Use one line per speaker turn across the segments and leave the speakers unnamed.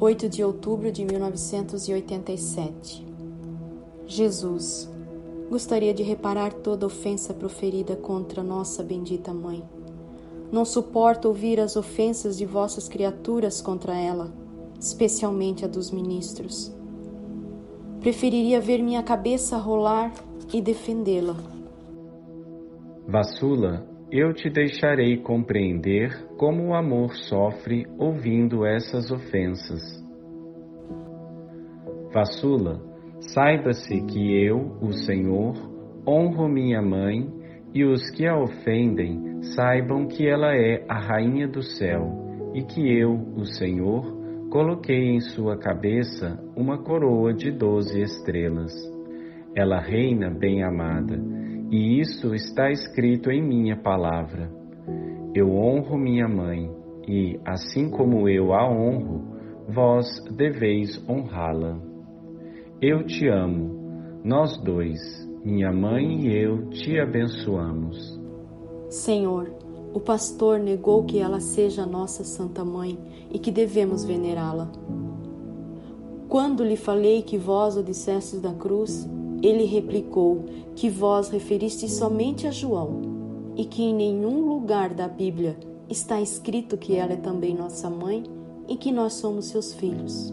8 de outubro de 1987. Jesus, gostaria de reparar toda ofensa proferida contra nossa bendita Mãe. Não suporto ouvir as ofensas de vossas criaturas contra ela, especialmente a dos ministros. Preferiria ver minha cabeça rolar e defendê-la.
Vassula, eu te deixarei compreender como o amor sofre ouvindo essas ofensas. Vassula, saiba-se que eu, o Senhor, honro minha mãe e os que a ofendem saibam que ela é a rainha do céu e que eu, o Senhor, coloquei em sua cabeça uma coroa de doze estrelas. Ela reina bem-amada e isso está escrito em minha palavra. Eu honro minha mãe, e, assim como eu a honro, vós deveis honrá-la. Eu te amo, nós dois, minha mãe e eu te abençoamos.
Senhor, o pastor negou que ela seja nossa Santa Mãe e que devemos venerá-la. Quando lhe falei que vós o dissestes da cruz, ele replicou que vós referistes somente a João e que em nenhum lugar da Bíblia está escrito que ela é também nossa mãe e que nós somos seus filhos.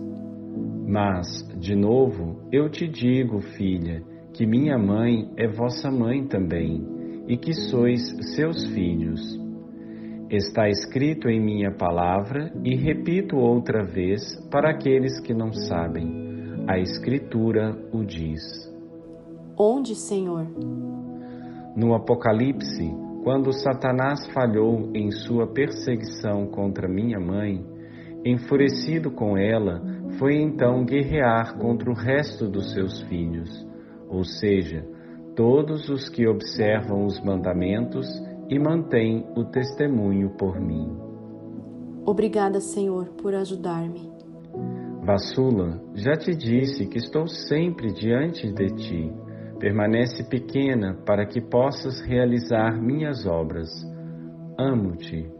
Mas, de novo, eu te digo, filha, que minha mãe é vossa mãe também e que sois seus filhos. Está escrito em minha palavra e repito outra vez para aqueles que não sabem. A Escritura o diz.
Onde, Senhor?
No Apocalipse, quando Satanás falhou em sua perseguição contra minha mãe, enfurecido com ela, foi então guerrear contra o resto dos seus filhos, ou seja, todos os que observam os mandamentos e mantêm o testemunho por mim.
Obrigada, Senhor, por ajudar-me.
Vassula, já te disse que estou sempre diante de ti Permanece pequena para que possas realizar minhas obras. Amo-te